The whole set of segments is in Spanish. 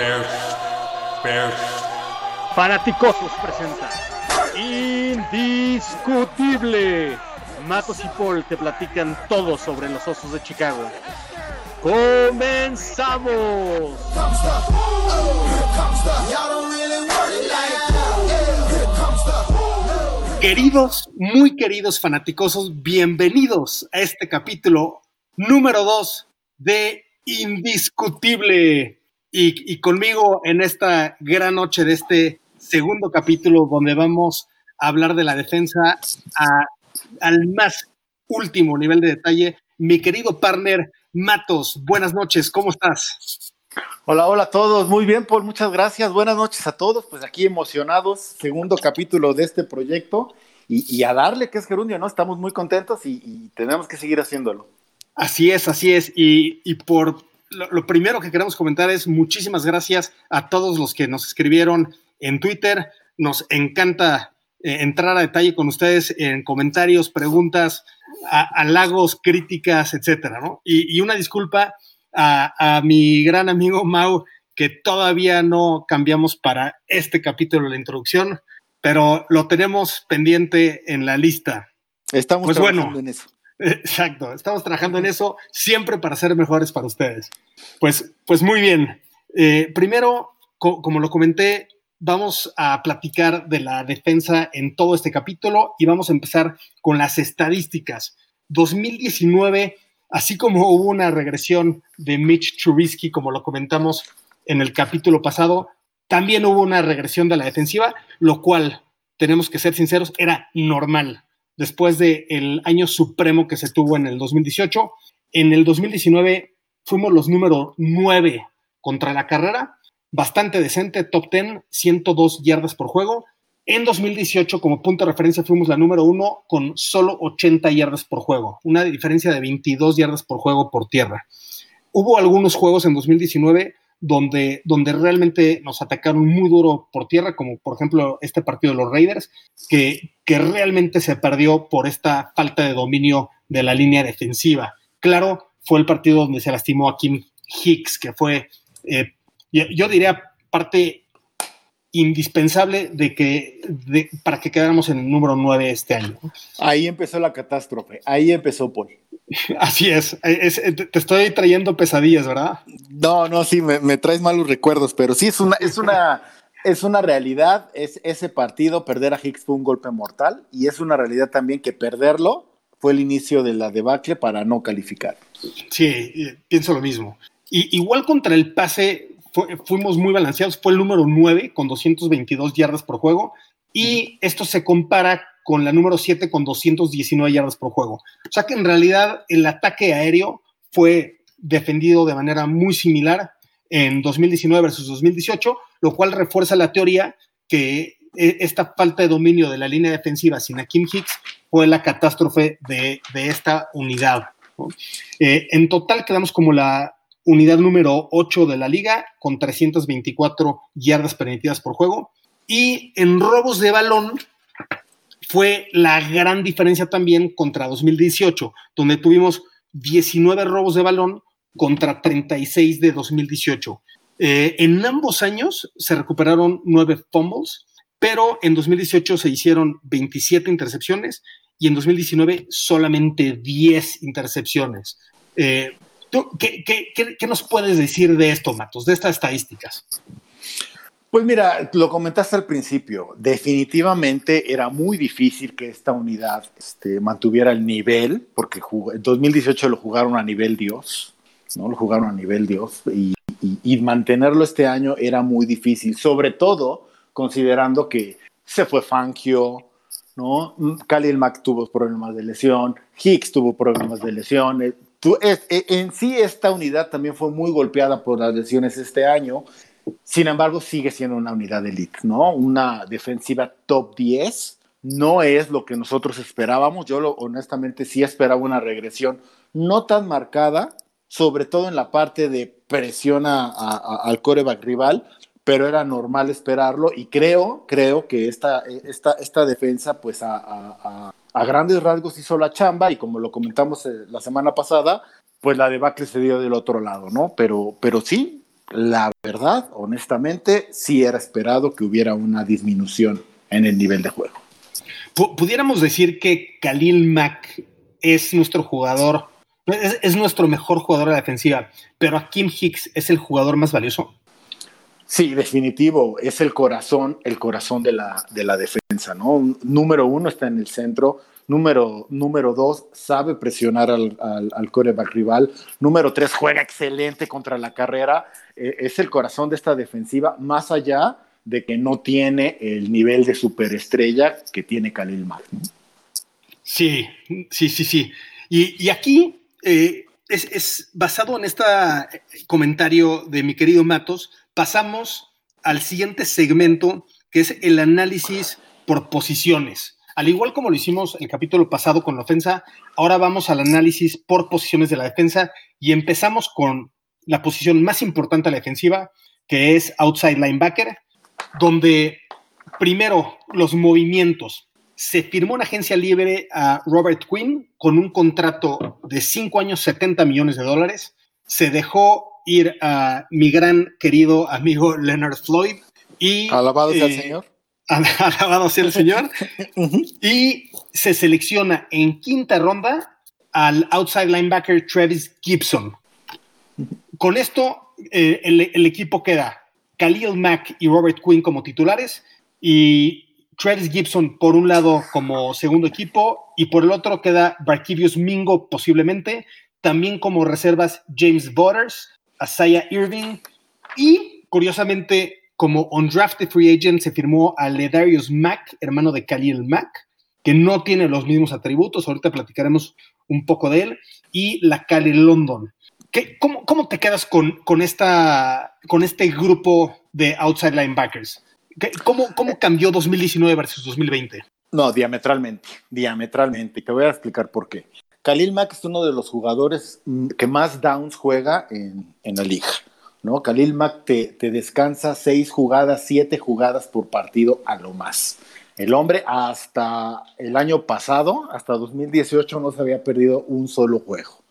Bears, Bears. Fanaticosos presenta Indiscutible. Matos y Paul te platican todo sobre los osos de Chicago. ¡Comenzamos! Queridos, muy queridos fanaticosos, bienvenidos a este capítulo número 2 de Indiscutible. Y, y conmigo en esta gran noche de este segundo capítulo donde vamos a hablar de la defensa a- al más último nivel de detalle, mi querido partner Matos, buenas noches, ¿cómo estás? Hola, hola a todos. Muy bien, Paul. Muchas gracias. Buenas noches a todos. Pues aquí emocionados, segundo capítulo de este proyecto. Y, y a darle, que es Gerundio, ¿no? Estamos muy contentos y, y tenemos que seguir haciéndolo. Así es, así es. Y, y por lo, lo primero que queremos comentar es muchísimas gracias a todos los que nos escribieron en Twitter. Nos encanta eh, entrar a detalle con ustedes en comentarios, preguntas, halagos, críticas, etcétera, ¿no? Y, y una disculpa a, a mi gran amigo Mau, que todavía no cambiamos para este capítulo de la introducción, pero lo tenemos pendiente en la lista. Estamos Pues trabajando bueno. en eso. Exacto, estamos trabajando en eso siempre para ser mejores para ustedes. Pues, pues muy bien. Eh, primero, co- como lo comenté, vamos a platicar de la defensa en todo este capítulo y vamos a empezar con las estadísticas. 2019, así como hubo una regresión de Mitch Trubisky, como lo comentamos en el capítulo pasado, también hubo una regresión de la defensiva, lo cual, tenemos que ser sinceros, era normal después del año supremo que se tuvo en el 2018. En el 2019 fuimos los número 9 contra la carrera, bastante decente, top 10, 102 yardas por juego. En 2018, como punto de referencia, fuimos la número 1 con solo 80 yardas por juego, una diferencia de 22 yardas por juego por tierra. Hubo algunos juegos en 2019 donde, donde realmente nos atacaron muy duro por tierra, como por ejemplo este partido de los Raiders, que, que realmente se perdió por esta falta de dominio de la línea defensiva. Claro, fue el partido donde se lastimó a Kim Hicks, que fue, eh, yo, diría, parte indispensable de que, de- para que quedáramos en el número 9 este año. Ahí empezó la catástrofe. Ahí empezó, Paul. Así es, es- te te estoy trayendo pesadillas, ¿verdad? No, no, sí, me, me traes malos recuerdos, pero sí es una, es una, es una realidad. Es, ese partido, perder a Hicks fue un golpe mortal y es una realidad también que perderlo fue el inicio de la debacle para no calificar. Sí, eh, pienso lo mismo. Y, igual contra el pase fuimos muy balanceados, fue el número 9 con 222 yardas por juego y esto se compara con la número 7 con 219 yardas por juego. O sea que en realidad el ataque aéreo fue defendido de manera muy similar en 2019 versus 2018, lo cual refuerza la teoría que eh, esta falta de dominio de la línea defensiva sin Akim Hicks fue la catástrofe de, de esta unidad. ¿no? Eh, en total quedamos como la unidad número 8 de la liga con 324 yardas permitidas por juego. Y en robos de balón fue la gran diferencia también contra 2018, donde tuvimos 19 robos de balón contra 36 de 2018. Eh, en ambos años se recuperaron 9 fumbles, pero en 2018 se hicieron 27 intercepciones y en 2019 solamente 10 intercepciones. Eh, ¿tú qué, nos puedes decir de esto, Matos, de estas estadísticas? Pues mira, lo comentaste al principio, definitivamente era muy difícil que esta unidad este, mantuviera el nivel, porque en 2018 lo jugaron a nivel Dios, ¿no? Lo jugaron a nivel Dios, y mantenerlo este año era muy difícil, sobre todo considerando que se fue Fangio, ¿no? Khalil Mack tuvo problemas de lesión, Hicks tuvo problemas de lesión, eh, tú- es- eh, en sí esta unidad también fue muy golpeada por las lesiones este año, sin embargo, sigue siendo una unidad elite, ¿no? Una defensiva top 10. No es lo que nosotros esperábamos. Yo lo, honestamente sí esperaba una regresión no tan marcada, sobre todo en la parte de presión a- a- a- al coreback rival, pero era normal esperarlo y creo, creo que esta, esta, esta defensa pues a grandes rasgos hizo la chamba y como lo comentamos eh, la semana pasada, pues la debacle se dio del otro lado, ¿no? Pero, pero sí, la verdad, honestamente, sí era esperado que hubiera una disminución en el nivel de juego. Pudiéramos decir que Khalil Mack es nuestro jugador, es, nuestro mejor jugador de la defensiva, pero a Kim Hicks es el jugador más valioso. Sí, definitivo, es el corazón, el corazón de la, de la defensa, ¿no? Número uno está en el centro, Número, número dos, sabe presionar al, al, coreback rival. Número tres, juega excelente contra la carrera. Eh, es el corazón de esta defensiva, más allá de que no tiene el nivel de superestrella que tiene Khalil Mack. Sí, sí, sí, sí. Y, aquí eh, es, es, basado en este comentario de mi querido Matos, pasamos al siguiente segmento, que es el análisis por posiciones. Al igual como lo hicimos el capítulo pasado con la ofensa, ahora vamos al análisis por posiciones de la defensa y empezamos con la posición más importante de la defensiva, que es outside linebacker, donde primero los movimientos. Se firmó una agencia libre a Robert Quinn con un contrato de 5 años, 70 millones de dólares. Se dejó ir a mi gran querido amigo Leonard Floyd. Y, Alabado sea el eh, Señor alabado sea el Señor, y se selecciona en quinta ronda al outside linebacker Travis Gibson. Con esto, eh, el, equipo queda Khalil Mack y Robert Quinn como titulares y Travis Gibson por un lado como segundo equipo y por el otro queda Barkivius Mingo posiblemente, también como reservas James Butters, Asaya Irving y curiosamente como undrafted free agent se firmó a Ledarius Mack, hermano de Khalil Mack, que no tiene los mismos atributos, ahorita platicaremos un poco de él, y la Cali London. ¿Qué, cómo, te quedas con, con, esta, con este grupo de outside linebackers? ¿Cómo, ¿Cómo cambió 2019 versus 2020? No, diametralmente, diametralmente. Te voy a explicar por qué. Khalil Mack es uno de los jugadores que más downs juega en, en la liga. ¿no? Khalil Mack te, descansa seis jugadas, siete jugadas por partido a lo más. El hombre hasta el año pasado, hasta 2018, no se había perdido un solo juego.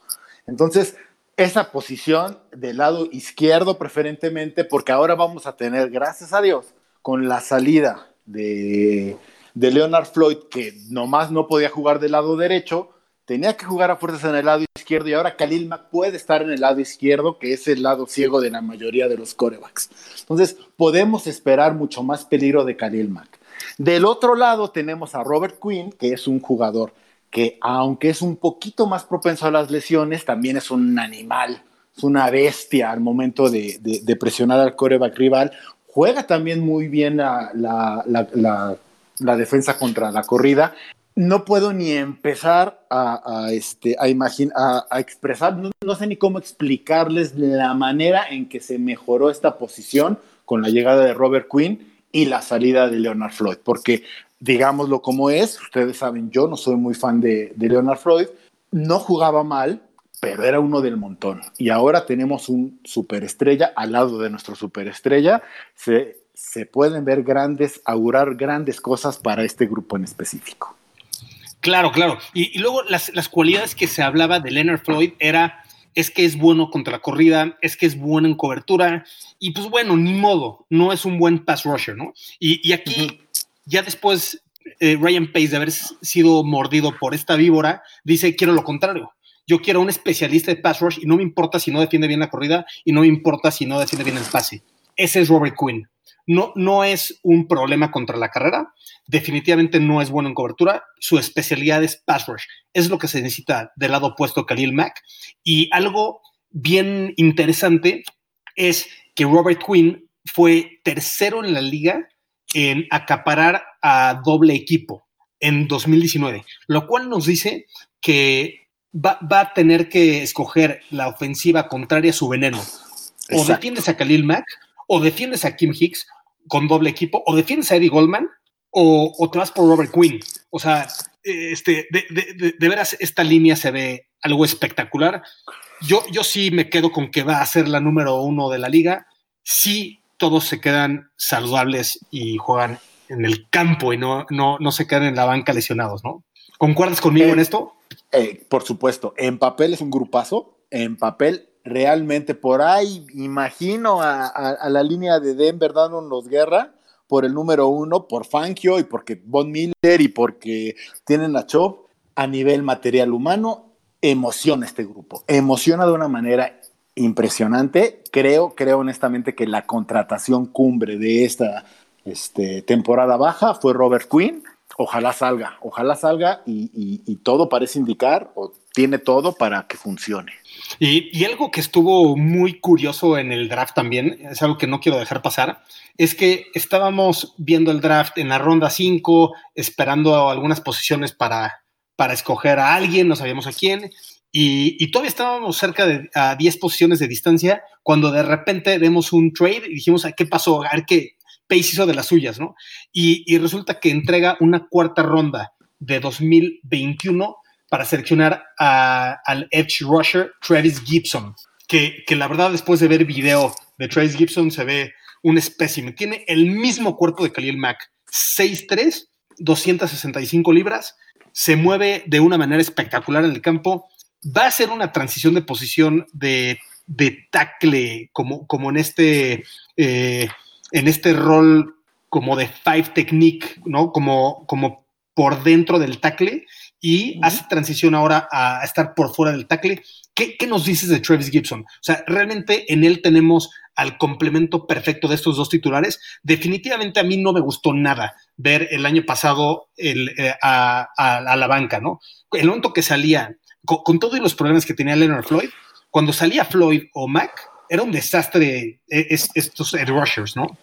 Entonces, esa posición del lado izquierdo preferentemente, porque ahora vamos a tener, gracias a Dios, con la salida de, de Leonard Floyd, que nomás no podía jugar del lado derecho, tenía que jugar a fuerzas en el lado izquierdo y ahora Khalil Mack puede estar en el lado izquierdo, que es el lado ciego de la mayoría de los corebacks. Entonces, podemos esperar mucho más peligro de Khalil Mack. Del otro lado tenemos a Robert Quinn, que es un jugador que aunque es un poquito más propenso a las lesiones, también es un animal, es una bestia al momento de, presionar al coreback rival. Juega también muy bien la, la defensa contra la corrida no puedo ni empezar a, este, a, a, expresar, no, sé ni cómo explicarles la manera en que se mejoró esta posición con la llegada de Robert Quinn y la salida de Leonard Floyd, porque digámoslo como es, ustedes saben, yo no soy muy fan de, Leonard Floyd, no jugaba mal, pero era uno del montón. Y ahora tenemos un superestrella al lado de nuestro superestrella. Se, se pueden ver grandes, augurar grandes cosas para este grupo en específico. Claro, claro. Y, luego las, cualidades que se hablaba de Leonard Floyd era, es que es bueno contra la corrida, es que es bueno en cobertura, y pues bueno, ni modo, no es un buen pass rusher, ¿no? Y, aquí, ya después, eh, Ryan Pace de haber sido mordido por esta víbora, dice, quiero lo contrario. Yo quiero un especialista de pass rush y no me importa si no defiende bien la corrida y no me importa si no defiende bien el pase. Ese es Robert Quinn. No, no es un problema contra la carrera, definitivamente no es bueno en cobertura. Su especialidad es pass rush. Es lo que se necesita del lado opuesto Khalil Mack. Y algo bien interesante es que Robert Quinn fue tercero en la liga en acaparar a doble equipo en 2019, lo cual nos dice que va, a tener que escoger la ofensiva contraria a su veneno. O defiendes a Khalil Mack, o defiendes a Kim Hicks con doble equipo, o defiendes a Eddie Goldman, o, te vas por Robert Quinn. O sea, este, de, veras, esta línea se ve algo espectacular. Yo, yo sí me quedo con que va a ser la número uno de la liga. Sí, todos se quedan saludables y juegan en el campo y no, no, no se quedan en la banca lesionados, ¿no? ¿Concuerdas conmigo en eh, esto? Eh, por supuesto, en papel es un grupazo, en papel realmente por ahí, imagino a, la línea de Denver dándonos guerra por el número uno, por Fangio y porque Von Miller y porque tienen a Chop a nivel material humano, emociona este grupo, emociona de una manera impresionante. Creo, creo honestamente que la contratación cumbre de esta este, temporada baja fue Robert Quinn. Ojalá salga, ojalá salga y, todo parece indicar tiene todo para que funcione. Y, y, algo que estuvo muy curioso en el draft también, es algo que no quiero dejar pasar, es que estábamos viendo el draft en la ronda 5, esperando algunas posiciones para, para escoger a alguien, no sabíamos a quién, y, todavía estábamos cerca de a 10 posiciones de distancia cuando de repente vemos un trade y dijimos, ¿qué pasó? A ver qué Pace hizo de las suyas, ¿no? Y, resulta que entrega una cuarta ronda de 2021 para seleccionar al edge rusher Travis Gibson, que, que, la verdad después de ver video de Travis Gibson se ve un espécimen. Tiene el mismo cuerpo de Khalil Mack, 6'3", 265 libras, se mueve de una manera espectacular en el campo, va a ser una transición de posición de, de tackle, como, como en este, eh, en este rol como de five technique, ¿no? Como, como por dentro del tackle y hace transición ahora a estar por fuera del tackle. ¿Qué, ¿Qué, nos dices de Travis Gibson? O sea, realmente en él tenemos al complemento perfecto de estos dos titulares. Definitivamente a mí no me gustó nada ver el año pasado el, eh, a, a, la banca, ¿no? El momento que salía con, todos los problemas que tenía Leonard Floyd, cuando salía Floyd o Mac, era un desastre eh, estos Ed rushers, ¿no?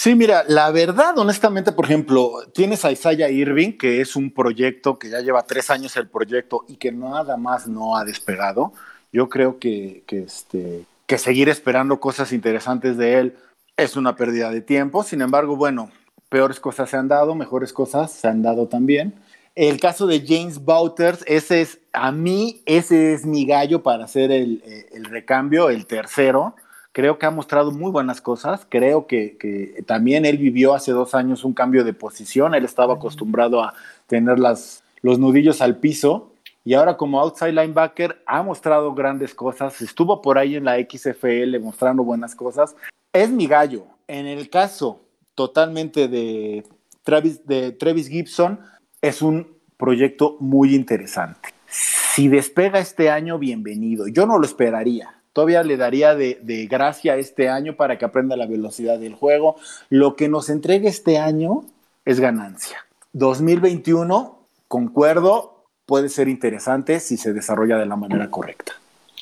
Sí, mira, la verdad, honestamente, por ejemplo, tienes a Isaiah Irving, que es un proyecto que ya lleva tres años el proyecto y que nada más no ha despegado. Yo creo que, que, este, seguir esperando cosas interesantes de él es una pérdida de tiempo. Sin embargo, bueno, peores cosas se han dado, mejores cosas se han dado también. El caso de James Bouters, ese es, a mí, ese es mi gallo para hacer el, eh, el recambio, el tercero. Creo que ha mostrado muy buenas cosas. Creo que, que, también él vivió hace dos años un cambio de posición. Él estaba acostumbrado a tener las, los nudillos al piso. Y ahora como outside linebacker ha mostrado grandes cosas. Estuvo por ahí en la XFL mostrando buenas cosas. Es mi gallo. En el caso totalmente de Travis, de Travis Gibson, es un proyecto muy interesante. Si despega este año, bienvenido. Yo no lo esperaría. Todavía le daría de, gracia este año para que aprenda la velocidad del juego. Lo que nos entregue este año es ganancia. 2021, concuerdo, puede ser interesante si se desarrolla de la manera correcta.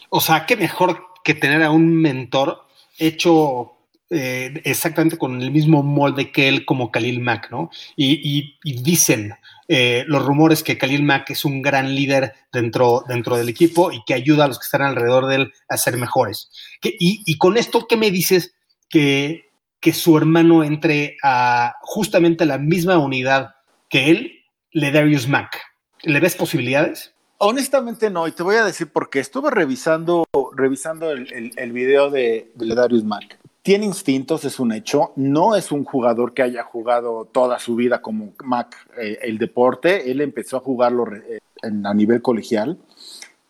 O sea, qué mejor que tener a un mentor hecho eh, exactamente con el mismo molde que él como Khalil Mack, ¿no? y dicen, eh, los rumores que Khalil Mack es un gran líder dentro, dentro del equipo y que ayuda a los que están alrededor de él a ser mejores. y, con esto, ¿qué me dices que, que su hermano entre a justamente la misma unidad que él, Ledarius Mack? ¿Le ves posibilidades? Honestamente no, y te voy a decir por qué. Estuve revisando, revisando el, el, video de, de Ledarius Mack tiene instintos, es un hecho. No es un jugador que haya jugado toda su vida como Mac eh, el deporte. Él empezó a jugarlo eh, a nivel colegial.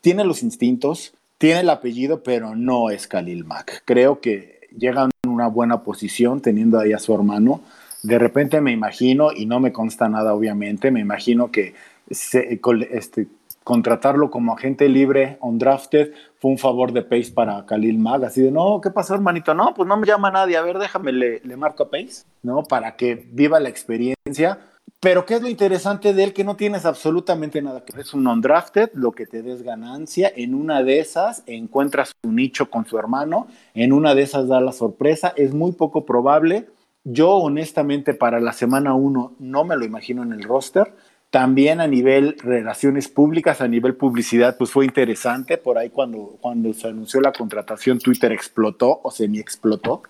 Tiene los instintos, tiene el apellido, pero no es Khalil Mac. Creo que llega en una buena posición teniendo ahí a su hermano. De repente me imagino, y no me consta nada obviamente, me imagino que se, este, contratarlo como agente libre, undrafted, fue un favor de Pace para Khalil Mag, así de, no, ¿qué pasó, hermanito? No, pues no me llama nadie, a ver, déjame, le, le marco a Pace, ¿no? Para que viva la experiencia. Pero ¿qué es lo interesante de él? Que no tienes absolutamente nada que ver. Es un undrafted, lo que te des ganancia. En una de esas encuentras un nicho con su hermano, en una de esas da la sorpresa. Es muy poco probable. Yo honestamente para la semana 1 no me lo imagino en el roster también a nivel relaciones públicas, a nivel publicidad, pues fue interesante. Por ahí cuando, cuando se anunció la contratación, Twitter explotó o semi explotó,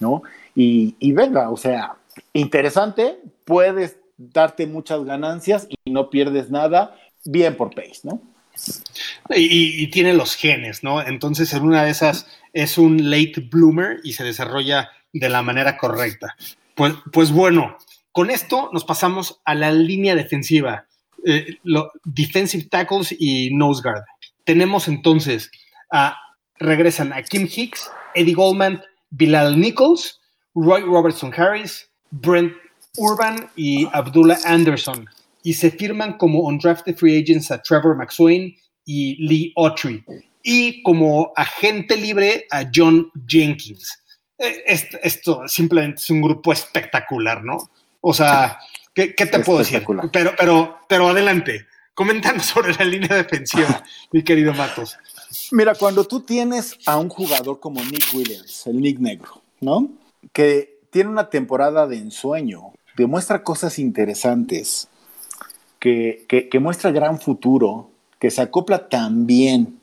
¿no? Y, y venga, o sea, interesante, puedes darte muchas ganancias y no pierdes nada, bien por Pace, ¿no? Y, tiene los genes, ¿no? Entonces, en una de esas es un late bloomer y se desarrolla de la manera correcta. Pues, pues bueno, con esto nos pasamos a la línea defensiva, eh, defensive tackles y nose guard. Tenemos entonces regresan a Kim Hicks, Eddie Goldman, Bilal Nichols, Roy Robertson Harris, Brent Urban y Abdullah Anderson. Y se firman como undrafted free agents a Trevor McSwain y Lee Autry. Y como agente libre a John Jenkins. Eh, esto, simplemente es un grupo espectacular, ¿no? O sea, ¿qué, te puedo decir? Pero, pero, pero adelante, comentando sobre la línea defensiva, mi querido Matos. Mira, cuando tú tienes a un jugador como Nick Williams, el Nick Negro, ¿no? Que tiene una temporada de ensueño, demuestra cosas interesantes, que, que, muestra gran futuro, que se acopla también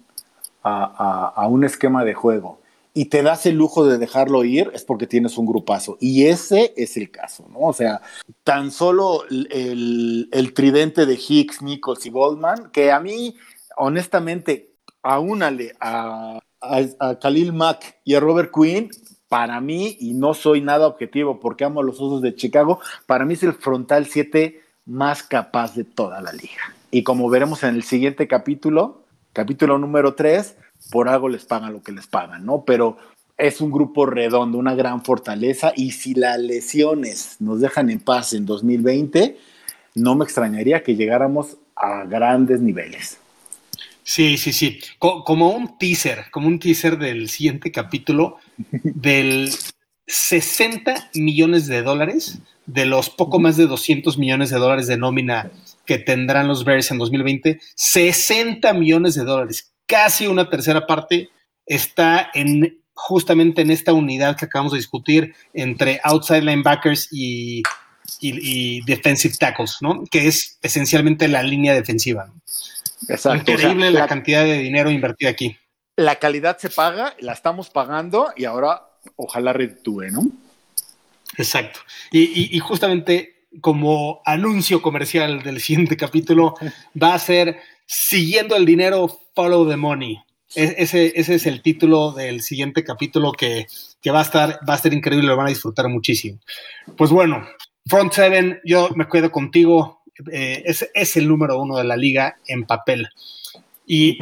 a, a, un esquema de juego y te das el lujo de dejarlo ir, es porque tienes un grupazo. Y ese es el caso, ¿no? O sea, tan solo el, el tridente de Hicks, Nichols y Goldman, que a mí, honestamente, aúnale a, a, Khalil Mack y a Robert Quinn, para mí, y no soy nada objetivo porque amo a los Osos de Chicago, para mí es el frontal 7 más capaz de toda la liga. Y como veremos en el siguiente capítulo, capítulo número 3, por algo les pagan lo que les pagan, ¿no? Pero es un grupo redondo, una gran fortaleza, y si las lesiones nos dejan en paz en 2020, no me extrañaría que llegáramos a grandes niveles. Sí, sí, sí. como un teaser, como un teaser del siguiente capítulo, del 60 millones de dólares, de los poco más de 200 millones de dólares de nómina que tendrán los Bears en 2020, 60 millones de dólares, casi una tercera parte, está en justamente en esta unidad que acabamos de discutir entre outside linebackers y, y defensive tackles, ¿no? Que es esencialmente la línea defensiva. Exacto. Increíble la, cantidad de dinero invertido aquí. La calidad se paga, la estamos pagando y ahora ojalá retúe, ¿no? Exacto. Y, justamente como anuncio comercial del siguiente capítulo va a ser Siguiendo el dinero, follow the money. E, ese, ese, es el título del siguiente capítulo que, va, a estar, va a estar increíble, lo van a disfrutar muchísimo. Pues bueno, Front Seven, yo me quedo contigo. Eh, es, el número uno de la liga en papel. Y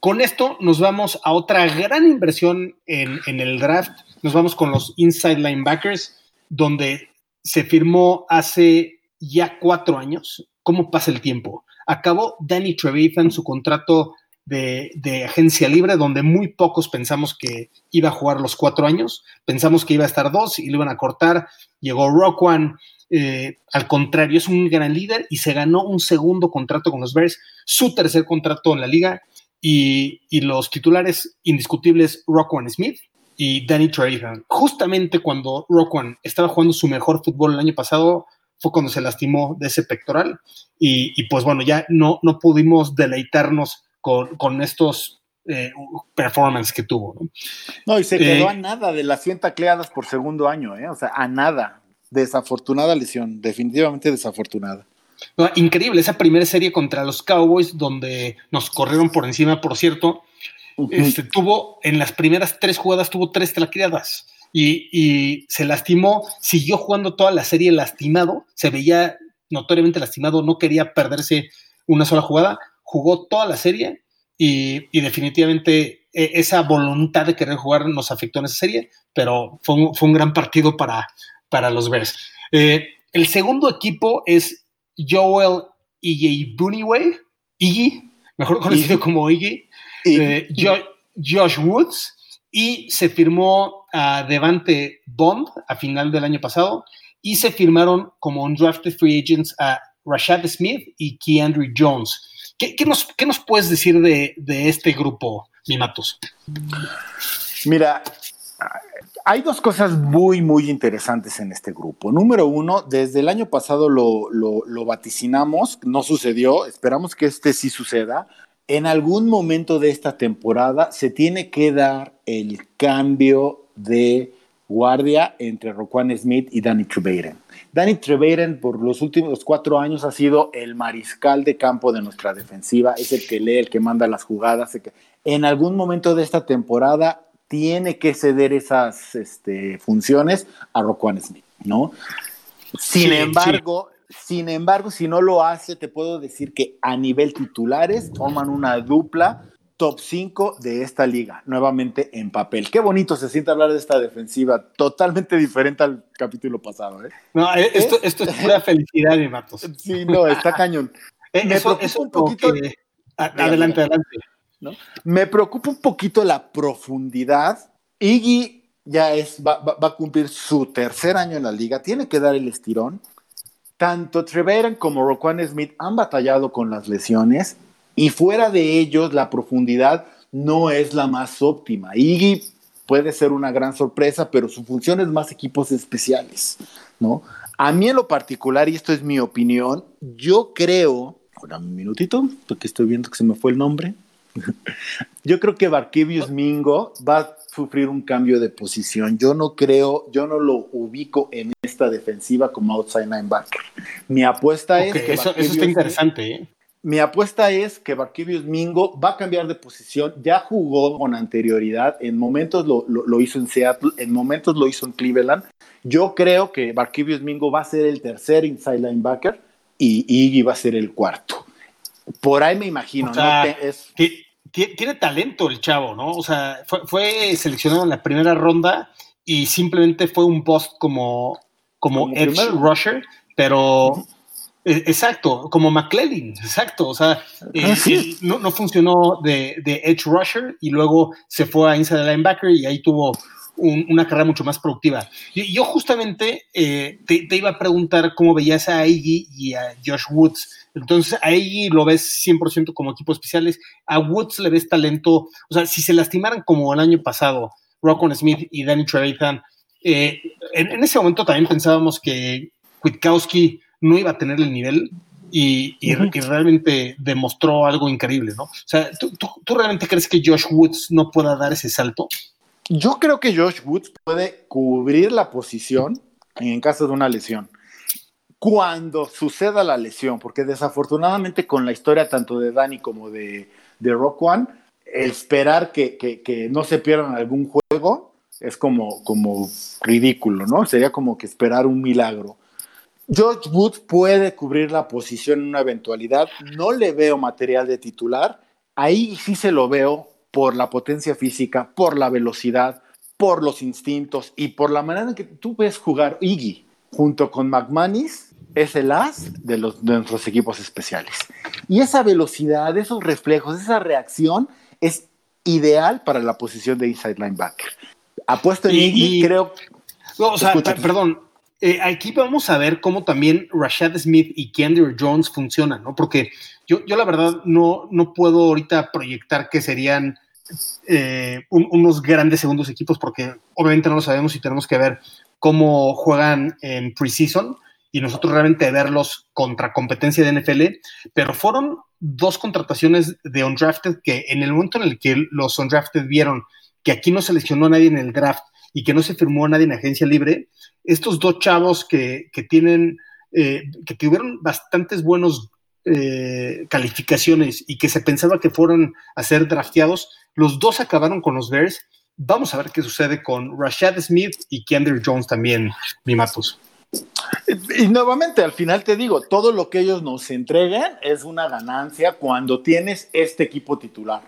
con esto nos vamos a otra gran inversión en, el draft. Nos vamos con los inside linebackers, donde se firmó hace ya cuatro años. ¿Cómo pasa el tiempo? Acabó Danny Trevathan su contrato de, de, agencia libre, donde muy pocos pensamos que iba a jugar los cuatro años. Pensamos que iba a estar dos y lo iban a cortar. Llegó Roquan, eh, al contrario, es un gran líder y se ganó un segundo contrato con los Bears, su tercer contrato en la liga. Y, los titulares indiscutibles, Rockwan Smith y Danny Trevathan. Justamente cuando Rockwan estaba jugando su mejor fútbol el año pasado, fue cuando se lastimó de ese pectoral. Y, pues bueno, ya no, no pudimos deleitarnos con, estos eh, performances que tuvo. ¿no? y se quedó eh, a nada de las 100 tacleadas por segundo año, o sea, a nada desafortunada lesión, definitivamente desafortunada. increíble, esa primera serie contra los Cowboys, donde nos corrieron por encima, por cierto, este, tuvo, en las primeras tres jugadas, tuvo tres tlaqueadas y, y se lastimó, siguió jugando toda la serie lastimado, se veía notoriamente lastimado, no quería perderse una sola jugada, jugó toda la serie y, definitivamente e, esa voluntad de querer jugar nos afectó en esa serie, pero fue un gran partido para, para los Bears. Eh, el segundo equipo es Joel Iggy Buniway, Iggy, mejor conocido como Iggy, eh, Josh Woods, y se firmó a Devante Bond a final del año pasado, y se firmaron como undrafted free agents a Rashad Smith y Keandre Jones. ¿Qué, nos, nos, puedes decir de, de este grupo, Mimatos? Mira, hay dos cosas muy, muy interesantes en este grupo. Número uno, desde el año pasado lo, lo, vaticinamos, no sucedió, esperamos que este sí suceda. En algún momento de esta temporada se tiene que dar el cambio de guardia entre Roquan Smith y Danny Trevathan. Danny Trevathan por los últimos cuatro años ha sido el mariscal de campo de nuestra defensiva, es el que lee, el que manda las jugadas. En algún momento de esta temporada tiene que ceder esas este, funciones a Roquan Smith, ¿no? Sin embargo, sin embargo, si no lo hace, te puedo decir que a nivel titulares toman una dupla top 5 de esta liga, nuevamente en papel. Qué bonito se siente hablar de esta defensiva, totalmente diferente al capítulo pasado. ¿eh? No, eh, esto, esto es pura felicidad, mi Matos. Sí, no, está cañón. Eh, Me eso, preocupa un poquito. Que... Adelante, adelante. ¿no? Me preocupa un poquito la profundidad. Iggy ya es, va, va, va, a cumplir su tercer año en la liga, tiene que dar el estirón. Tanto Treveran como Roquan Smith han batallado con las lesiones y fuera de ellos la profundidad no es la más óptima. Iggy puede ser una gran sorpresa, pero su función es más equipos especiales, ¿no? A mí en lo particular, y esto es mi opinión, yo creo, ahora un minutito, porque estoy viendo que se me fue el nombre. yo creo que Barkevius Mingo va sufrir un cambio de posición. Yo no creo, yo no lo ubico en esta defensiva como outside linebacker. Mi apuesta okay, es que eso, eso está interesante, ¿eh? Mi apuesta es que Barkevius Mingo va a cambiar de posición. Ya jugó con anterioridad. En momentos lo, lo, lo, hizo en Seattle, en momentos lo hizo en Cleveland. Yo creo que Barkevius Mingo va a ser el tercer inside linebacker y Iggy va a ser el cuarto. Por ahí me imagino, o sea, ¿no? Es... Tiene talento el chavo, ¿no? O sea, fue, fue, seleccionado en la primera ronda y simplemente fue un post como, como, como edge primero. rusher, pero. Uh -huh Exacto, como McClellan, exacto. O sea, eh, él no, no, funcionó de, de, edge rusher y luego se fue a inside linebacker y ahí tuvo un, una carrera mucho más productiva. Y yo justamente eh, te, te, iba a preguntar cómo veías a Iggy y a Josh Woods. Entonces, a Iggy lo ves 100% como equipos especiales, a Woods le ves talento. O sea, si se lastimaran como el año pasado, Rockon Smith y Danny Trevathan, eh, en, en ese momento también pensábamos que Kwiatkowski no iba a tener el nivel y, y, uh -huh. y, realmente demostró algo increíble, ¿no? O sea, ¿tú, ¿tú, tú, realmente crees que Josh Woods no pueda dar ese salto? Yo creo que Josh Woods puede cubrir la posición en caso de una lesión. Cuando suceda la lesión, porque desafortunadamente con la historia tanto de Dani como de, de Rock One, esperar que, que, que, no se pierdan algún juego es como, como ridículo, ¿no? Sería como que esperar un milagro. George Woods puede cubrir la posición en una eventualidad. No le veo material de titular. Ahí sí se lo veo por la potencia física, por la velocidad, por los instintos y por la manera en que tú ves jugar Iggy junto con McManus es el as de, los, de nuestros equipos especiales. Y esa velocidad, esos reflejos, esa reacción es ideal para la posición de inside linebacker. Apuesto en Iggy, creo. No, o sea, perdón, eh, aquí vamos a ver cómo también Rashad Smith y Kendrick Jones funcionan, ¿no? Porque yo, yo la verdad no, no puedo ahorita proyectar que serían eh, un, unos grandes segundos equipos porque obviamente no lo sabemos y tenemos que ver cómo juegan en preseason y nosotros realmente verlos contra competencia de NFL, pero fueron dos contrataciones de undrafted que en el momento en el que los undrafted vieron que aquí no seleccionó a nadie en el draft y que no se firmó nadie en agencia libre, estos dos chavos que, que tienen, eh, que tuvieron bastantes buenos eh, calificaciones y que se pensaba que fueran a ser drafteados, los dos acabaron con los Bears. Vamos a ver qué sucede con Rashad Smith y Kendrick Jones también, mi Matos. Y nuevamente, al final te digo, todo lo que ellos nos entreguen es una ganancia cuando tienes este equipo titular.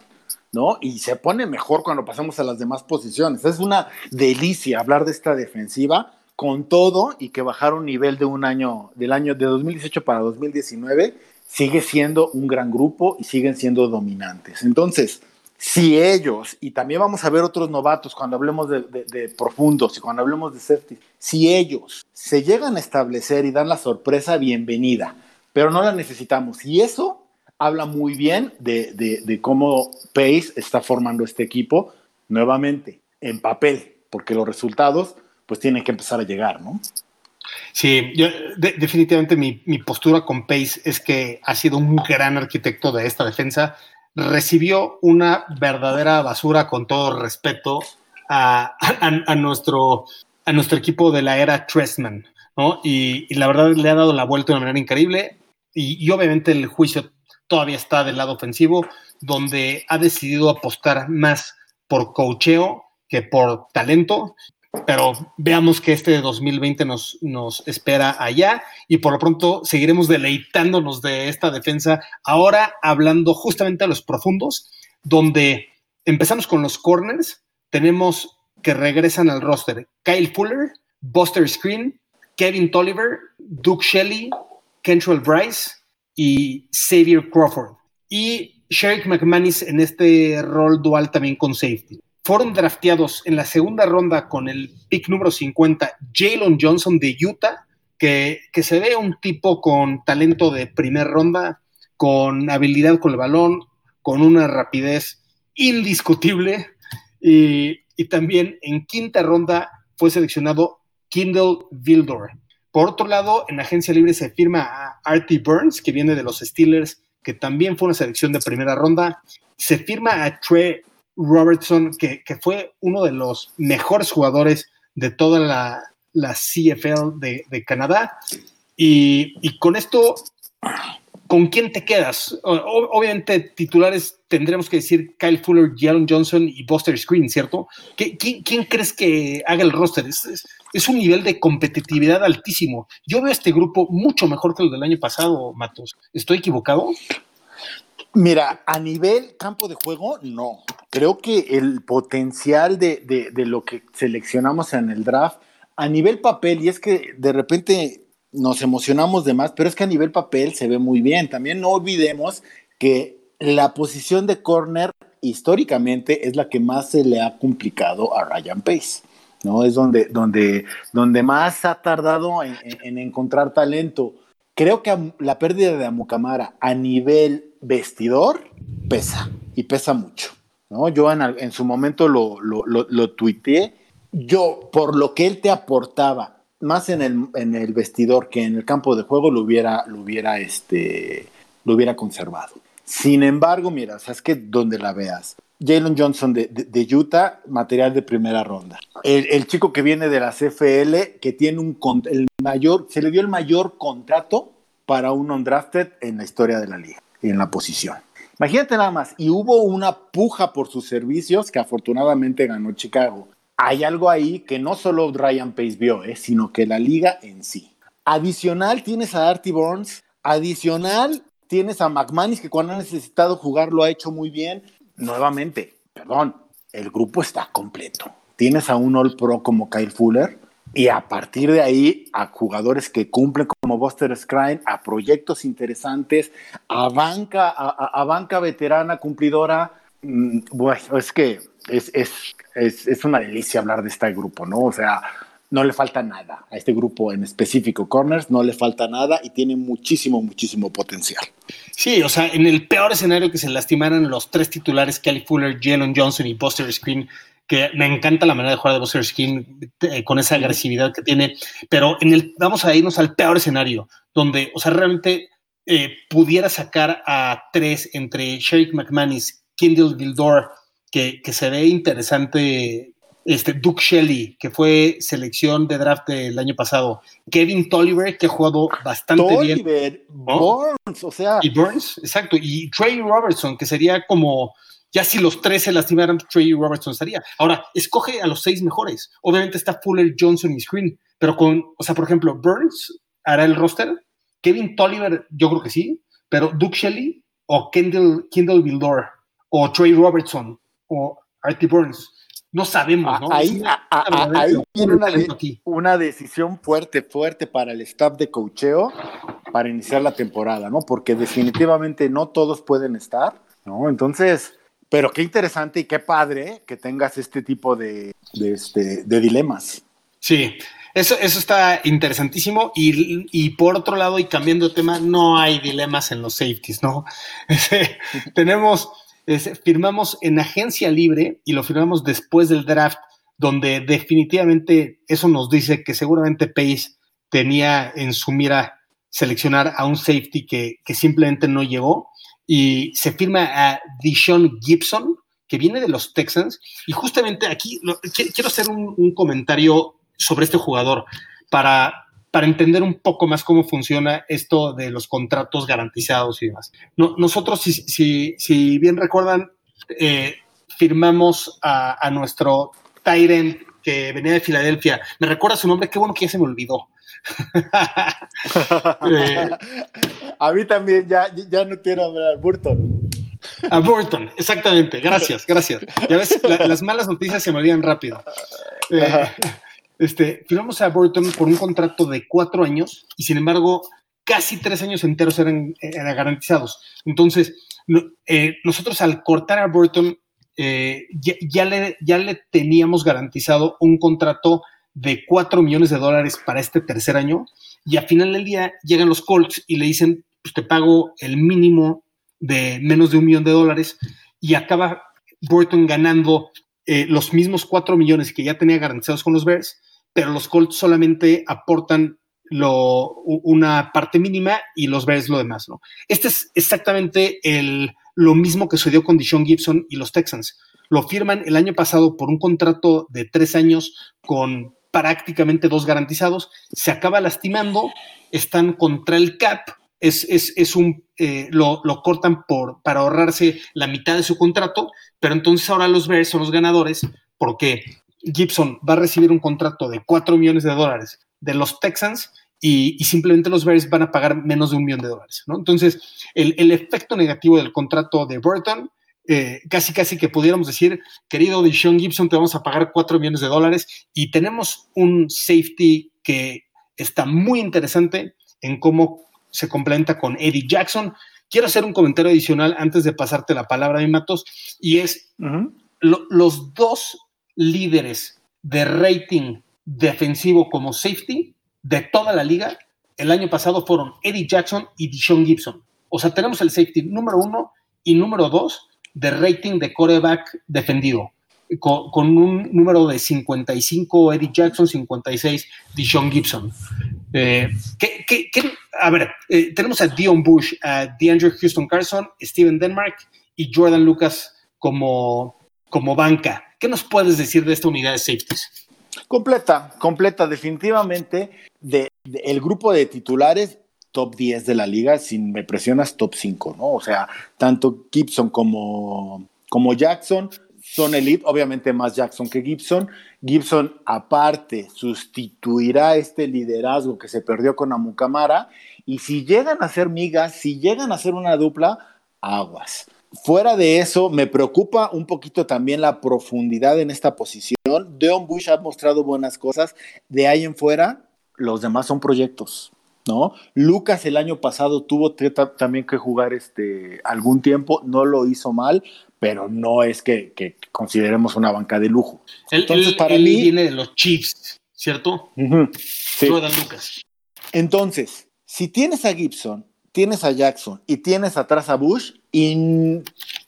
¿No? Y se pone mejor cuando pasamos a las demás posiciones. Es una delicia hablar de esta defensiva con todo y que bajaron nivel de un año, del año de 2018 para 2019, sigue siendo un gran grupo y siguen siendo dominantes. Entonces, si ellos, y también vamos a ver otros novatos cuando hablemos de profundos y cuando hablemos de safety, si ellos se llegan a establecer y dan la sorpresa, bienvenida, pero no la necesitamos. Y eso habla muy bien de, de, cómo Pace está formando este equipo nuevamente en papel, porque los resultados pues tienen que empezar a llegar, ¿no? Sí, yo, de, definitivamente mi, mi, postura con Pace es que ha sido un gran arquitecto de esta defensa. Recibió una verdadera basura, con todo respeto, a, a, nuestro, a nuestro equipo de la era Trestman, ¿no? Y, y, la verdad le ha dado la vuelta de una manera increíble. Y, y obviamente el juicio todavía está del lado ofensivo, donde ha decidido apostar más por cocheo que por talento. Pero veamos que este 2020 nos, nos espera allá y por lo pronto seguiremos deleitándonos de esta defensa. Ahora hablando justamente a los profundos, donde empezamos con los corners, tenemos que regresan al roster Kyle Fuller, Buster Screen, Kevin Tolliver, Duke Shelley, Kentrell Bryce y Xavier Crawford. Y Sherrick McManus en este rol dual también con safety. Fueron drafteados en la segunda ronda con el pick número 50, Jalen Johnson de Utah, que, que se ve un tipo con talento de primera ronda, con habilidad con el balón, con una rapidez indiscutible. Y, y también en quinta ronda fue seleccionado Kindle Vildor. Por otro lado, en agencia libre se firma a Artie Burns, que viene de los Steelers, que también fue una selección de primera ronda. Se firma a Trey Robertson, que, fue uno de los mejores jugadores de toda la, CFL de, Canadá. Y, y, con esto ¿con quién te quedas? obviamente, titulares tendremos que decir Kyle Fuller, Jalen Johnson y Buster Screen, ¿cierto? ¿Quién, crees que haga el roster? Es, un nivel de competitividad altísimo. Yo veo este grupo mucho mejor que el del año pasado, Matos. ¿Estoy equivocado? Mira, a nivel campo de juego, no. Creo que el potencial de lo que seleccionamos en el draft, a nivel papel, y es que de repente nos emocionamos de más, pero es que a nivel papel se ve muy bien. También no olvidemos que la posición de corner históricamente es la que más se le ha complicado a Ryan Pace. ¿no? Es donde, donde, donde más ha tardado en, encontrar talento. Creo que la pérdida de Amukamara a nivel vestidor pesa y pesa mucho. ¿no? Yo en, su momento lo, lo, lo, lo. Yo, por lo que él te aportaba más en el, en el vestidor que en el campo de juego lo hubiera, lo hubiera, este, lo hubiera conservado. Sin embargo, mira, sabes que donde la veas, Jalen Johnson de, de, Utah, material de primera ronda. El, chico que viene de la CFL, que tiene un el mayor, se le dio el mayor contrato para un undrafted en la historia de la liga, en la posición. Imagínate nada más, y hubo una puja por sus servicios que afortunadamente ganó Chicago hay algo ahí que no solo Ryan Pace vio, eh, sino que la liga en sí. Adicional tienes a Artie Burns, adicional tienes a McManus que cuando ha necesitado jugar lo ha hecho muy bien. Nuevamente, perdón, el grupo está completo. Tienes a un All Pro como Kyle Fuller y a partir de ahí a jugadores que cumplen como Buster Scrine, a proyectos interesantes, a banca, a, banca veterana cumplidora. Mm, bueno, es que es, es, una delicia hablar de este grupo, ¿no? O sea, no le falta nada a este grupo en específico, Corners, no le falta nada y tiene muchísimo, muchísimo potencial. Sí, o sea, en el peor escenario que se lastimaran los tres titulares, Kelly Fuller, Jalen Johnson y Buster Screen, que me encanta la manera de jugar de Buster Screen eh, con esa agresividad que tiene, pero en el, vamos a irnos al peor escenario, donde, o sea, realmente eh, pudiera sacar a tres entre Sherrick McManus, Kindle Gildor, que, se ve interesante. Este Duke Shelley, que fue selección de draft del año pasado. Kevin Tolliver, que ha jugado bastante bien. Burns, o sea. Y Burns, exacto. Y Trey Robertson, que sería como. Ya si los tres se lastimaran, Trey Robertson estaría. Ahora, escoge a los seis mejores. Obviamente está Fuller, Johnson y Screen, pero con, o sea, por ejemplo, Burns hará el roster. Kevin Tolliver, yo creo que sí, pero Duke Shelley o Kendall, Kendall Vildor o Trey Robertson o Artie Burns. No sabemos, ¿no? Ahí, tiene una, decisión fuerte, fuerte para el staff de cocheo para iniciar la temporada, ¿no? Porque definitivamente no todos pueden estar, ¿no? Entonces, pero qué interesante y qué padre que tengas este tipo de, este, de dilemas. Sí, eso, eso está interesantísimo. Y, y, por otro lado, y cambiando de tema, no hay dilemas en los safeties, ¿no? Tenemos firmamos en agencia libre y lo firmamos después del draft, donde definitivamente eso nos dice que seguramente Pace tenía en su mira seleccionar a un safety que, simplemente no llegó. Y se firma a Dishon Gibson, que viene de los Texans. Y justamente aquí quiero hacer un comentario sobre este jugador para, para entender un poco más cómo funciona esto de los contratos garantizados y demás. nosotros, si, si, bien recuerdan, eh, firmamos a, nuestro Tyrant que venía de Filadelfia. ¿Me recuerda su nombre? Qué bueno que ya se me olvidó. a mí también, ya, ya no quiero hablar. Burton. A Burton, exactamente. Gracias, gracias. Ya ves, la, las malas noticias se me olvidan rápido. Eh, este, firmamos a Burton por un contrato de cuatro años y sin embargo casi tres años enteros eran, eran garantizados. Entonces, eh, nosotros al cortar a Burton eh, ya, le, ya le teníamos garantizado un contrato de 4 millones de dólares para este tercer año y al final del día llegan los Colts y le dicen, pues te pago el mínimo de menos de un millón de dólares y acaba Burton ganando eh, los mismos 4 millones que ya tenía garantizados con los Bears, pero los Colts solamente aportan una parte mínima y los Bears lo demás, ¿no? Este es exactamente lo mismo que sucedió con Dishon Gibson y los Texans. Lo firman el año pasado por un contrato de tres años con prácticamente dos garantizados, se acaba lastimando, están contra el cap, es, es, es un, eh, lo, lo, cortan por, para ahorrarse la mitad de su contrato, pero entonces ahora los Bears son los ganadores porque Gibson va a recibir un contrato de 4 millones de dólares de los Texans y, y, simplemente los Bears van a pagar menos de un millón de dólares. ¿no? Entonces, el, el, efecto negativo del contrato de Burton, eh, casi casi que pudiéramos decir, querido Deshaun Gibson, te vamos a pagar 4 millones de dólares y tenemos un safety que está muy interesante en cómo se complementa con Eddie Jackson. Quiero hacer un comentario adicional antes de pasarte la palabra, mi Matos, y es uh -huh. lo, los dos líderes de rating defensivo como safety de toda la liga el año pasado fueron Eddie Jackson y Deshaun Gibson. O sea, tenemos el safety número uno y número dos de rating de coreback defendido, con, un número de 55 Eddie Jackson, 56 Deshaun Gibson. Eh, ¿qué, qué, qué, a ver, eh, tenemos a Dion Bush, a DeAndre Houston Carson, Steven Denmark y Jordan Lucas como, como banca. ¿Qué nos puedes decir de esta unidad de safeties? Completa, completa, definitivamente. De, el grupo de titulares, top 10 de la liga, si me presionas, top 5, ¿no? O sea, tanto Gibson como, como Jackson son elite, obviamente más Jackson que Gibson. Gibson, aparte, sustituirá este liderazgo que se perdió con Amukamara. Y si llegan a ser migas, si llegan a ser una dupla, aguas. Fuera de eso, me preocupa un poquito también la profundidad en esta posición. Deon Bush ha mostrado buenas cosas. De ahí en fuera, los demás son proyectos. ¿no? Lucas el año pasado tuvo también que jugar este, algún tiempo, no lo hizo mal, pero no es que, que consideremos una banca de lujo. Entonces, para él mí viene de los Chiefs, ¿cierto? Uh -huh, sí. Lucas. Entonces, si tienes a Gibson, tienes a Jackson y tienes atrás a Bush, y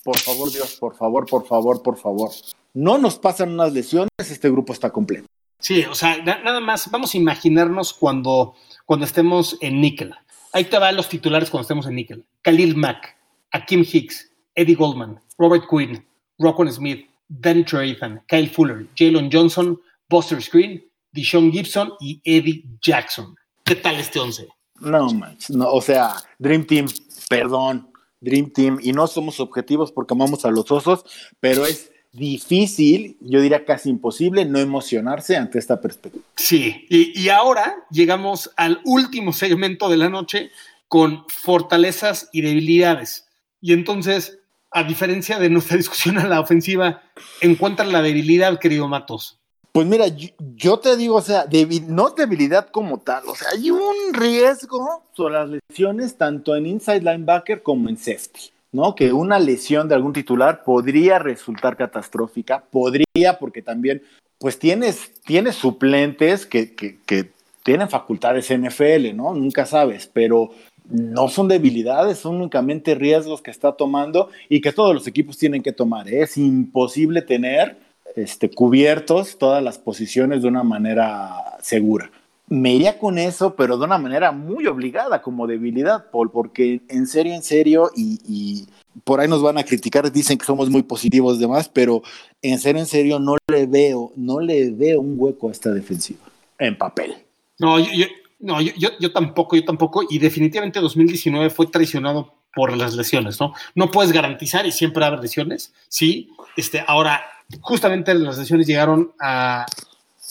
por favor, Dios, por favor, por favor, por favor, no nos pasan unas lesiones, este grupo está completo. Sí, o sea, nada más, vamos a imaginarnos cuando, cuando estemos en níquel. Ahí te van los titulares cuando estemos en níquel. Khalil Mack, Akim Hicks, Eddie Goldman, Robert Quinn, Rockwell Smith, Dan Trevathan, Kyle Fuller, Jalen Johnson, Buster Screen, Deshaun Gibson y Eddie Jackson. ¿Qué tal este once? No, manches, no, o sea, Dream Team, perdón, Dream Team, y no somos objetivos porque amamos a los osos, pero es difícil, yo diría casi imposible, no emocionarse ante esta perspectiva. Sí, y, y ahora llegamos al último segmento de la noche con fortalezas y debilidades. Y entonces, a diferencia de nuestra discusión a la ofensiva, encuentra la debilidad, querido Matos. Pues mira, yo, yo te digo, o sea, debil, no debilidad como tal, o sea, hay un riesgo sobre las lesiones tanto en inside linebacker como en safety. ¿no? Que una lesión de algún titular podría resultar catastrófica, podría, porque también, pues tienes, tienes suplentes que, que, que tienen facultades NFL, ¿no? Nunca sabes, pero no son debilidades, son únicamente riesgos que está tomando y que todos los equipos tienen que tomar. ¿eh? Es imposible tener este, cubiertos todas las posiciones de una manera segura me iría con eso, pero de una manera muy obligada como debilidad, Paul, porque en serio, en serio, y, por ahí nos van a criticar, dicen que somos muy positivos demás, pero en serio, en serio, no le veo, no le veo un hueco a esta defensiva en papel. No, yo, no, yo, yo, tampoco, yo tampoco, y definitivamente 2019 fue traicionado por las lesiones, ¿no? No puedes garantizar y siempre haber lesiones, sí. Este, ahora, justamente las lesiones llegaron a,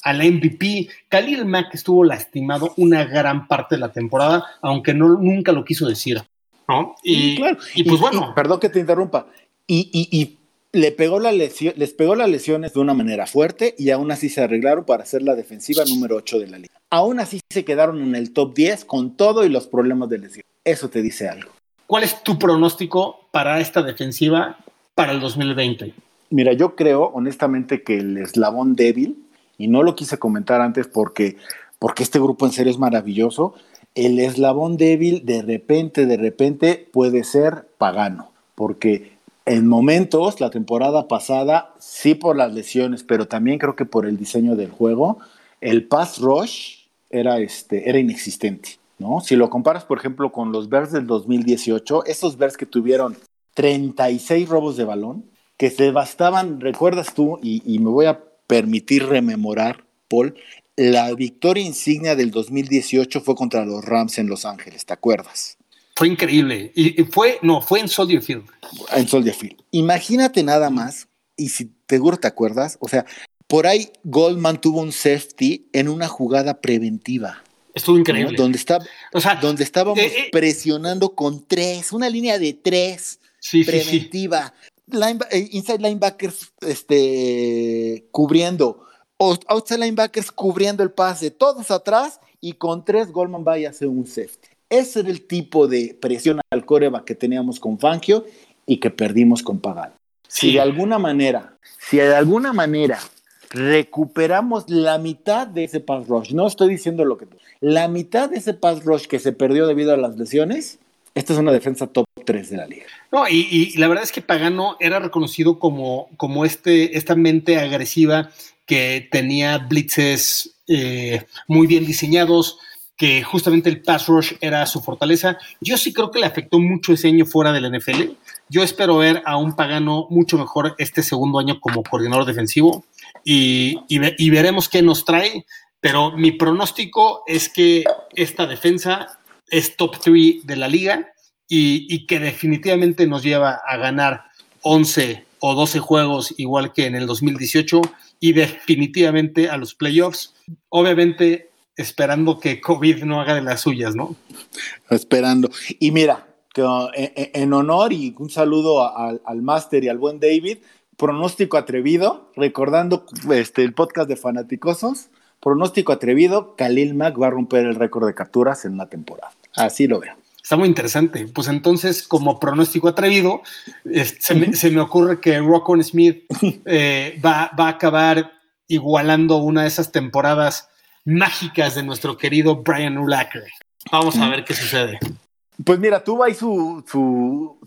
al MVP. Khalil Mack estuvo lastimado una gran parte de la temporada, aunque no, nunca lo quiso decir. ¿no? Y, claro. y pues bueno. perdón que te interrumpa. Y, y, le pegó la lesión, les pegó las lesiones de una manera fuerte y aún así se arreglaron para ser la defensiva número 8 de la liga. Aún así se quedaron en el top 10 con todo y los problemas de lesión. Eso te dice algo. ¿Cuál es tu pronóstico para esta defensiva para el 2020? Mira, yo creo honestamente que el eslabón débil, y no lo quise comentar antes porque, porque este grupo en serio es maravilloso, el eslabón débil de repente, de repente puede ser pagano, porque en momentos, la temporada pasada, sí por las lesiones, pero también creo que por el diseño del juego, el pass rush era, este, era inexistente. ¿no? Si lo comparas, por ejemplo, con los Bears del 2018, esos Bears que tuvieron 36 robos de balón, que se bastaban, recuerdas tú, y, y me voy a permitir rememorar, Paul, la victoria insignia del 2018 fue contra los Rams en Los Ángeles, ¿te acuerdas? Fue increíble. Y fue, no, fue en Soldier Field. En Soldier Field. Imagínate nada más, y si seguro te acuerdas, o sea, por ahí Goldman tuvo un safety en una jugada preventiva. Estuvo increíble. ¿no? Donde, está, o sea, donde estábamos eh, eh, presionando con tres, una línea de tres sí, preventiva. Sí, sí. Inside linebackers este, cubriendo, outside linebackers cubriendo el pase, todos atrás y con tres Goldman vaya a hacer un safety. Ese era el tipo de presión al coreba que teníamos con Fangio y que perdimos con Pagal. Si de alguna manera, si de alguna manera recuperamos la mitad de ese pass rush, no estoy diciendo lo que tú, la mitad de ese pass rush que se perdió debido a las lesiones, esta es una defensa top 3 de la liga. No, y, la verdad es que Pagano era reconocido como, como este, esta mente agresiva que tenía blitzes eh, muy bien diseñados, que justamente el pass rush era su fortaleza. Yo sí creo que le afectó mucho ese año fuera del NFL. Yo espero ver a un Pagano mucho mejor este segundo año como coordinador defensivo y, veremos qué nos trae. Pero mi pronóstico es que esta defensa es top 3 de la liga y, que definitivamente nos lleva a ganar 11 o 12 juegos igual que en el 2018 y definitivamente a los playoffs. Obviamente esperando que COVID no haga de las suyas, ¿no? Esperando. Y mira, en honor y un saludo al, al máster y al buen David, pronóstico atrevido, recordando este, el podcast de Fanaticosos, pronóstico atrevido, Khalil Mack va a romper el récord de capturas en una temporada. Así lo veo. Está muy interesante. Pues entonces, como pronóstico atrevido, se, me, ocurre que Rockon Smith eh, va, va a acabar igualando una de esas temporadas mágicas de nuestro querido Brian Urlacher. Vamos a ver qué sucede. Pues mira, tuvo ahí su,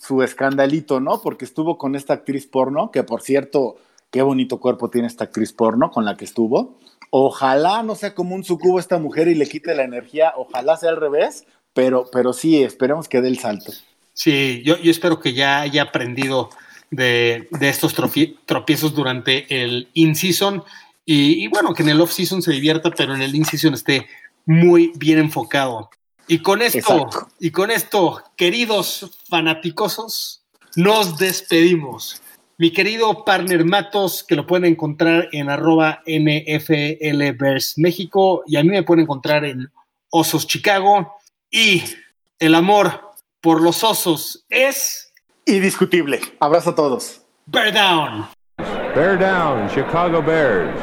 su, escandalito, ¿no? Porque estuvo con esta actriz porno, que por cierto, qué bonito cuerpo tiene esta actriz porno con la que estuvo. Ojalá no sea como un sucubo esta mujer y le quite la energía, ojalá sea al revés, pero, pero sí, esperemos que dé el salto. Sí, yo, yo espero que ya haya aprendido de, de estos tropiezos durante el in-season y, bueno, que en el off-season se divierta, pero en el in-season esté muy bien enfocado. Y con esto, y con esto, queridos fanaticosos, nos despedimos. Mi querido partner Matos, que lo pueden encontrar en arroba NFLverse México, y a mí me pueden encontrar en Osos Chicago. Y el amor por los osos es indiscutible. Abrazo a todos. Bear down. Bear down, Chicago Bears.